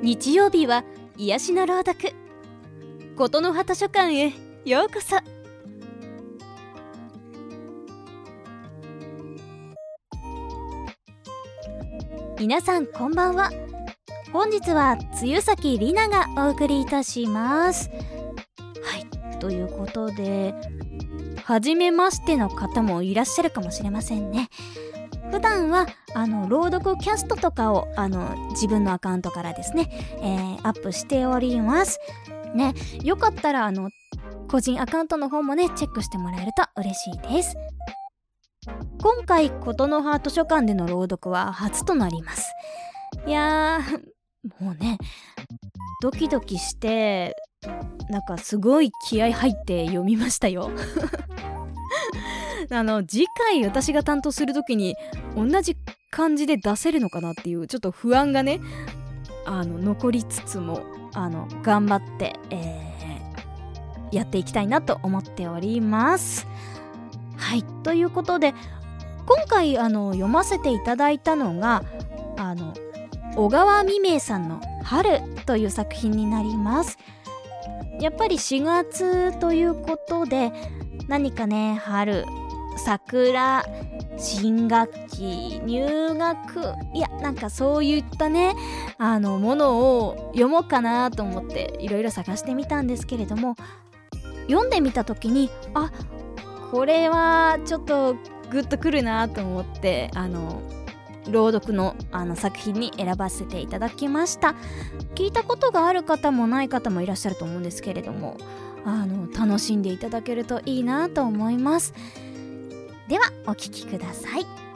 日曜日は癒しの朗読。琴の葉図書館へ。ようこそ。皆さんこんばんは。本日は露崎里奈がお送りいたします。はい。ということで初めましての方もいらっしゃるかもしれませんね。普段はあの朗読キャストとかをあの自分のアカウントからですね、えー、アップしております。ねよかったらあの個人アカウントの方もねチェックしてもらえると嬉しいです。今回琴の葉図書館での朗読は初となります。いやーもうねドキドキしてなんかすごい気合入って読みましたよ。あの次回私が担当する時に同じ感じで出せるのかなっていうちょっと不安がねあの残りつつもあの頑張って、えー、やっていきたいなと思っております。はいということで今回あの読ませていただいたのがあの小川未明さんの「春」という作品になります。やっぱり4月ということで何かね春桜新学期入学いやなんかそういったねあのものを読もうかなと思っていろいろ探してみたんですけれども読んでみた時にあこれはちょっとグッとくるなと思ってあの朗読のあの作品に選ばせていただきました。聞いたことがある方もない方もいらっしゃると思うんですけれどもあの楽しんでいただけるといいなと思います。ではお聴きください。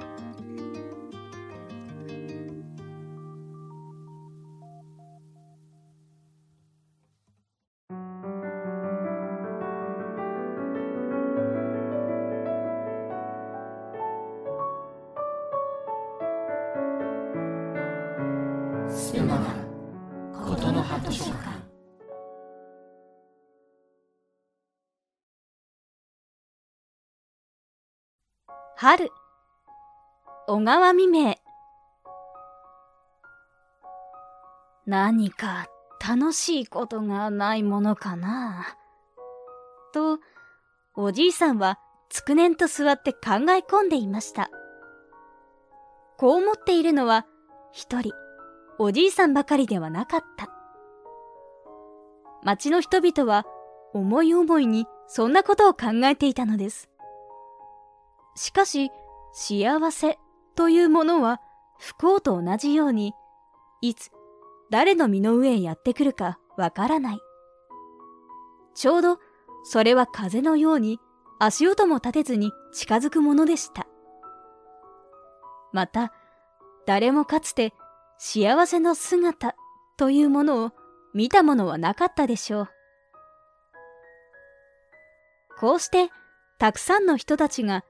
春。小川未明。何か楽しいことがないものかな？とおじいさんはつくねんと座って考え込んでいました。こう思っているのは一人おじいさんばかりではなかった。町の人々は思い思いにそんなことを考えていたのです。しかし、幸せというものは不幸と同じように、いつ誰の身の上へやってくるかわからない。ちょうどそれは風のように足音も立てずに近づくものでした。また、誰もかつて幸せの姿というものを見たものはなかったでしょう。こうしてたくさんの人たちが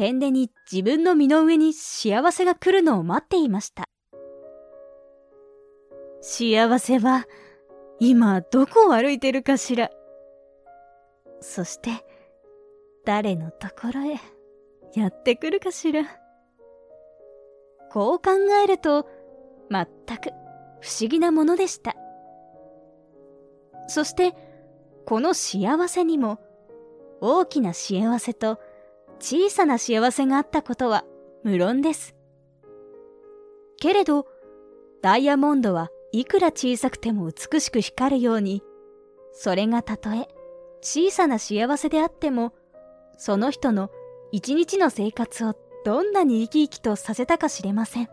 天でに自分の身の上に幸せが来るのを待っていました。幸せは今どこを歩いてるかしら。そして誰のところへやってくるかしら。こう考えると全く不思議なものでした。そしてこの幸せにも大きな幸せと小さな幸せがあったことは無論です。けれど、ダイヤモンドはいくら小さくても美しく光るように、それがたとえ小さな幸せであっても、その人の一日の生活をどんなに生き生きとさせたかしれません。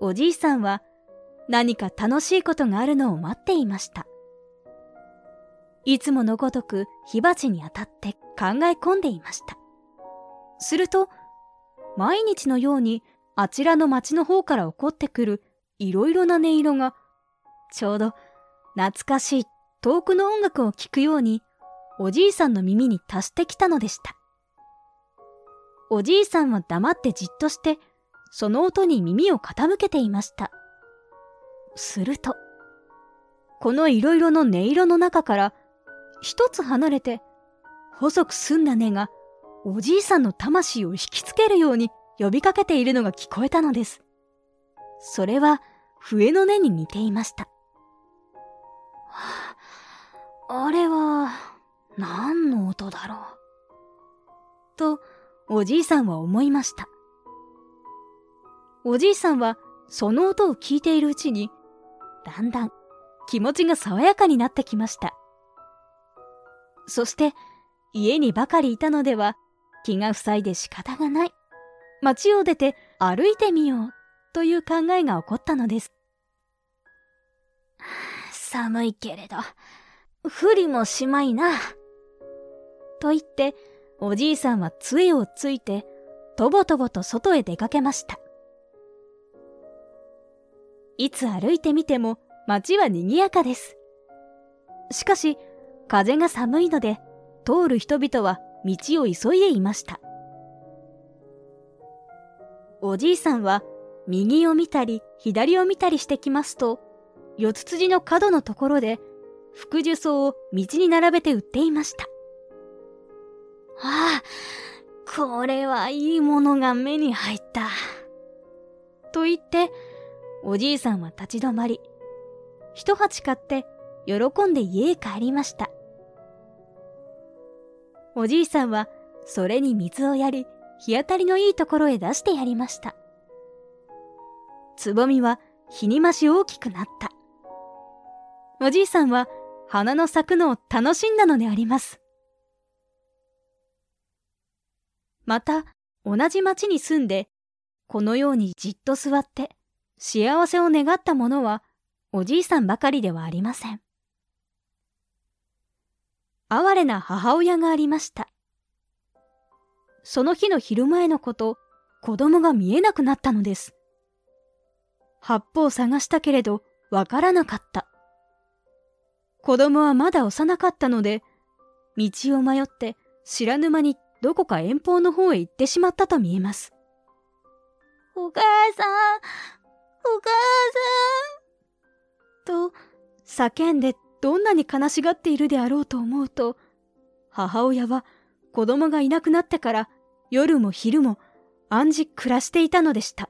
おじいさんは何か楽しいことがあるのを待っていました。いつものごとく火鉢に当たって考え込んでいました。すると、毎日のようにあちらの町の方から起こってくるいろいろな音色が、ちょうど懐かしい遠くの音楽を聴くように、おじいさんの耳に達してきたのでした。おじいさんは黙ってじっとして、その音に耳を傾けていました。すると、このいろいろの音色の中から、一つ離れて、細く澄んだ根がおじいさんの魂を引きつけるように呼びかけているのが聞こえたのです。それは笛の音に似ていました。あれは、何の音だろう。と、おじいさんは思いました。おじいさんは、その音を聞いているうちに、だんだん気持ちが爽やかになってきました。そして、家にばかりいたのでは気が塞いで仕方がない。街を出て歩いてみようという考えが起こったのです。寒いけれど、不利もしまいな。と言って、おじいさんは杖をついて、とぼとぼと外へ出かけました。いつ歩いてみても街は賑やかです。しかし、風が寒いので、通る人々は道を急いでいました。おじいさんは右を見たり左を見たりしてきますと、四つ辻の角のところで、福寿草を道に並べて売っていました。ああ、これはいいものが目に入った。と言って、おじいさんは立ち止まり、一鉢買って喜んで家へ帰りました。おじいさんはそれに水をやり、日当たりのいいところへ出してやりました。つぼみは日に増し大きくなった。おじいさんは花の咲くのを楽しんだのであります。また、同じ町に住んで、このようにじっと座って幸せを願った者はおじいさんばかりではありません。哀れな母親がありました。その日の昼前のこと、子供が見えなくなったのです。八方探したけれど、わからなかった。子供はまだ幼かったので、道を迷って知らぬ間にどこか遠方の方へ行ってしまったと見えます。お母さん、お母さん。と、叫んでどんなに悲しがっているであろうと思うと、母親は子供がいなくなってから夜も昼も暗示暮らしていたのでした。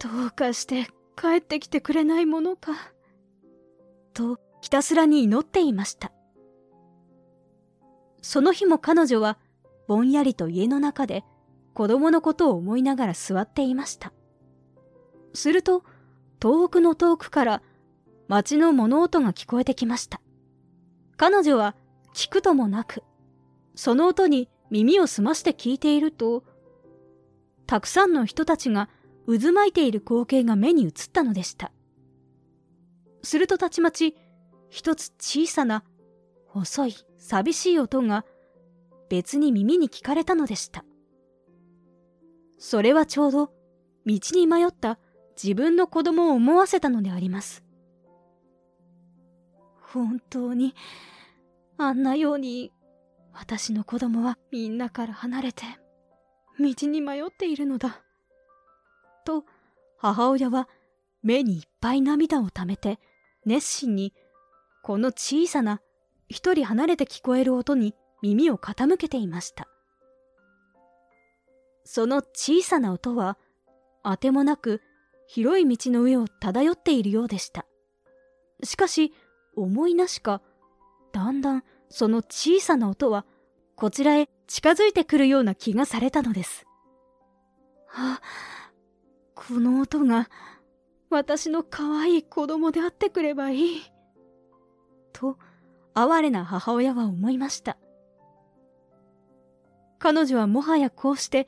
どうかして帰ってきてくれないものか。とひたすらに祈っていました。その日も彼女はぼんやりと家の中で子供のことを思いながら座っていました。すると遠くの遠くから街の物音が聞こえてきました。彼女は聞くともなく、その音に耳を澄まして聞いていると、たくさんの人たちが渦巻いている光景が目に映ったのでした。するとたちまち、一つ小さな、細い、寂しい音が別に耳に聞かれたのでした。それはちょうど、道に迷った自分の子供を思わせたのであります。本当に、あんなように、私の子供はみんなから離れて、道に迷っているのだ。と、母親は目にいっぱい涙をためて、熱心に、この小さな、一人離れて聞こえる音に耳を傾けていました。その小さな音は、あてもなく広い道の上を漂っているようでした。しかし、思いなしか、だんだんその小さな音は、こちらへ近づいてくるような気がされたのです。あ、この音が、私の可愛い子供であってくればいい。と、哀れな母親は思いました。彼女はもはやこうして、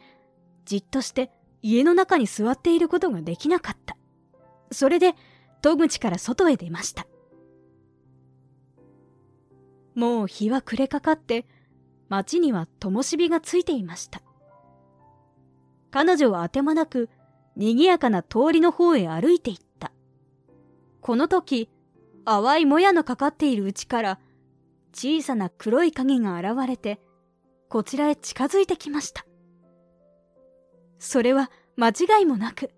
じっとして家の中に座っていることができなかった。それで戸口から外へ出ました。もう日は暮れかかって町には灯火がついていました。彼女はあて間なく賑やかな通りの方へ歩いていった。この時、淡いもやのかかっているうちから小さな黒い影が現れてこちらへ近づいてきました。それは間違いもなく、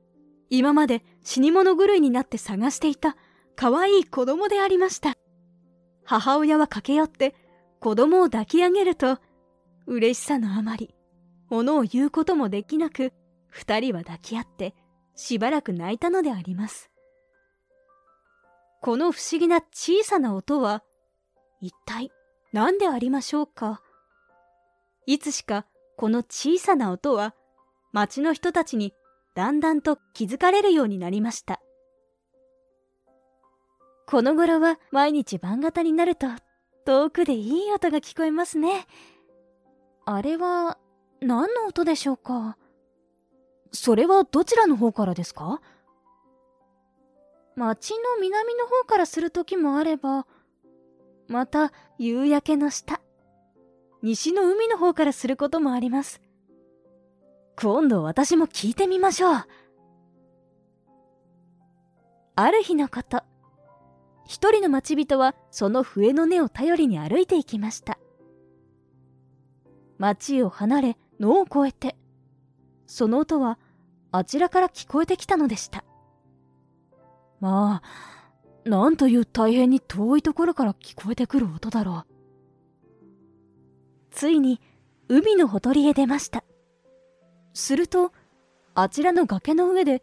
今まで死に物狂いになって探していた可愛い子供でありました。母親は駆け寄って子供を抱き上げると、嬉しさのあまり、物を言うこともできなく、二人は抱き合ってしばらく泣いたのであります。この不思議な小さな音は一体何でありましょうか？いつしかこの小さな音は町の人たちにだんだんと気づかれるようになりました。この頃は毎日晩型になると遠くでいい音が聞こえますね。あれは何の音でしょうか？それはどちらの方からですか？町の南の方からする時もあれば、また夕焼けの下、西の海の方からすることもあります。今度私も聞いてみましょう。ある日のこと、一人の町人はその笛の音を頼りに歩いていきました。町を離れ野を越えて、その音はあちらから聞こえてきたのでした。まあ、なんという大変に遠いところから聞こえてくる音だろう。ついに海のほとりへ出ました。すると、あちらの崖の上で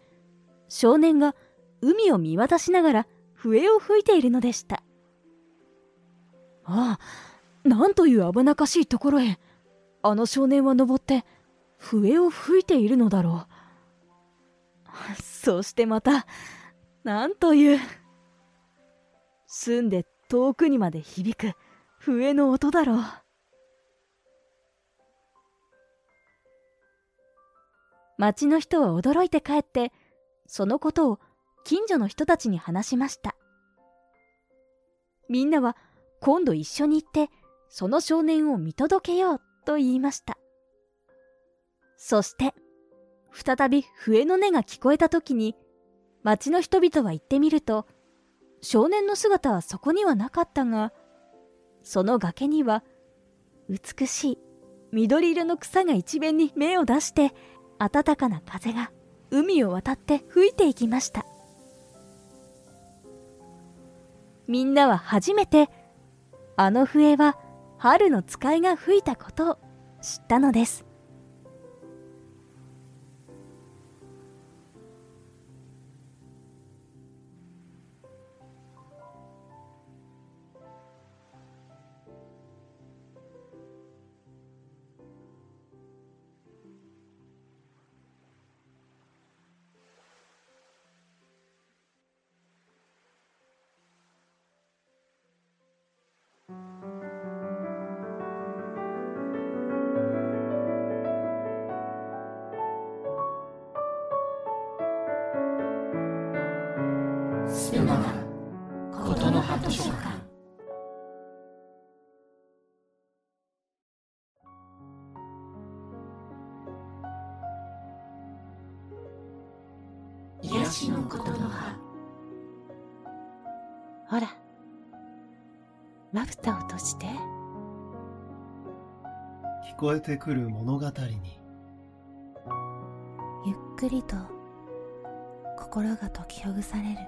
少年が海を見渡しながら笛を吹いているのでした。ああ、なんという危なかしいところへ、あの少年は登って笛を吹いているのだろう。そしてまた、なんという。澄んで遠くにまで響く笛の音だろう。町の人は驚いて帰って、そのことを近所の人たちに話しました。みんなは今度一緒に行って、その少年を見届けようと言いました。そして、再び笛の音が聞こえた時に、町の人々は行ってみると、少年の姿はそこにはなかったが、その崖には、美しい緑色の草が一面に芽を出して、暖かな風が海を渡って吹いていきました。みんなは初めて、あの笛は春の使いが吹いたことを知ったのです。癒しのことの葉。ほら。まぶたを閉じて。聞こえてくる物語に。ゆっくりと心が解きほぐされる。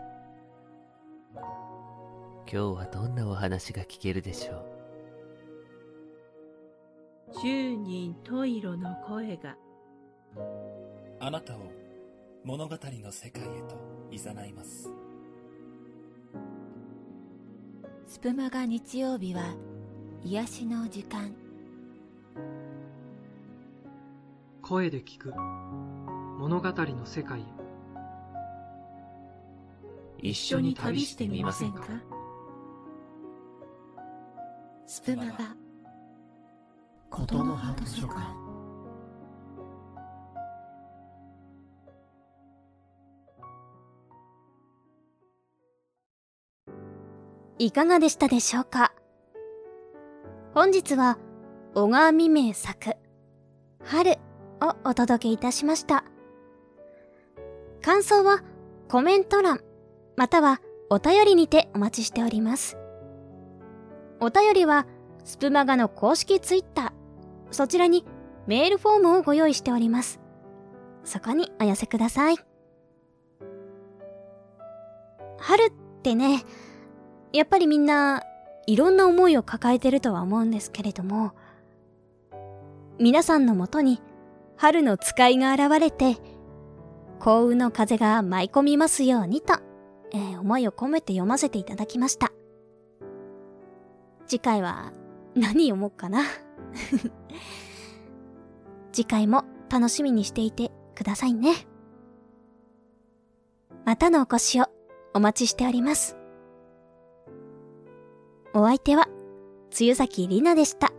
今日はどんなお話が聞けるでしょう？十人十色の声が。あなたを物語の世界へと誘います。スプマが日曜日は癒しの時間。声で聞く物語の世界へ。一緒に旅してみませんか？スプマがことの葉図書館いかがでしたでしょうか？本日は小川未明作春をお届けいたしました感想はコメント欄またはお便りにてお待ちしておりますお便りは、スプマガの公式ツイッター、そちらにメールフォームをご用意しております。そこにお寄せください。春ってね、やっぱりみんないろんな思いを抱えてるとは思うんですけれども、皆さんのもとに春の使いが現れて、幸運の風が舞い込みますようにと、えー思いを込めて読ませていただきました。次回は何読もうかな。次回も楽しみにしていてくださいね。またのお越しをお待ちしております。お相手は、露崎里奈でした。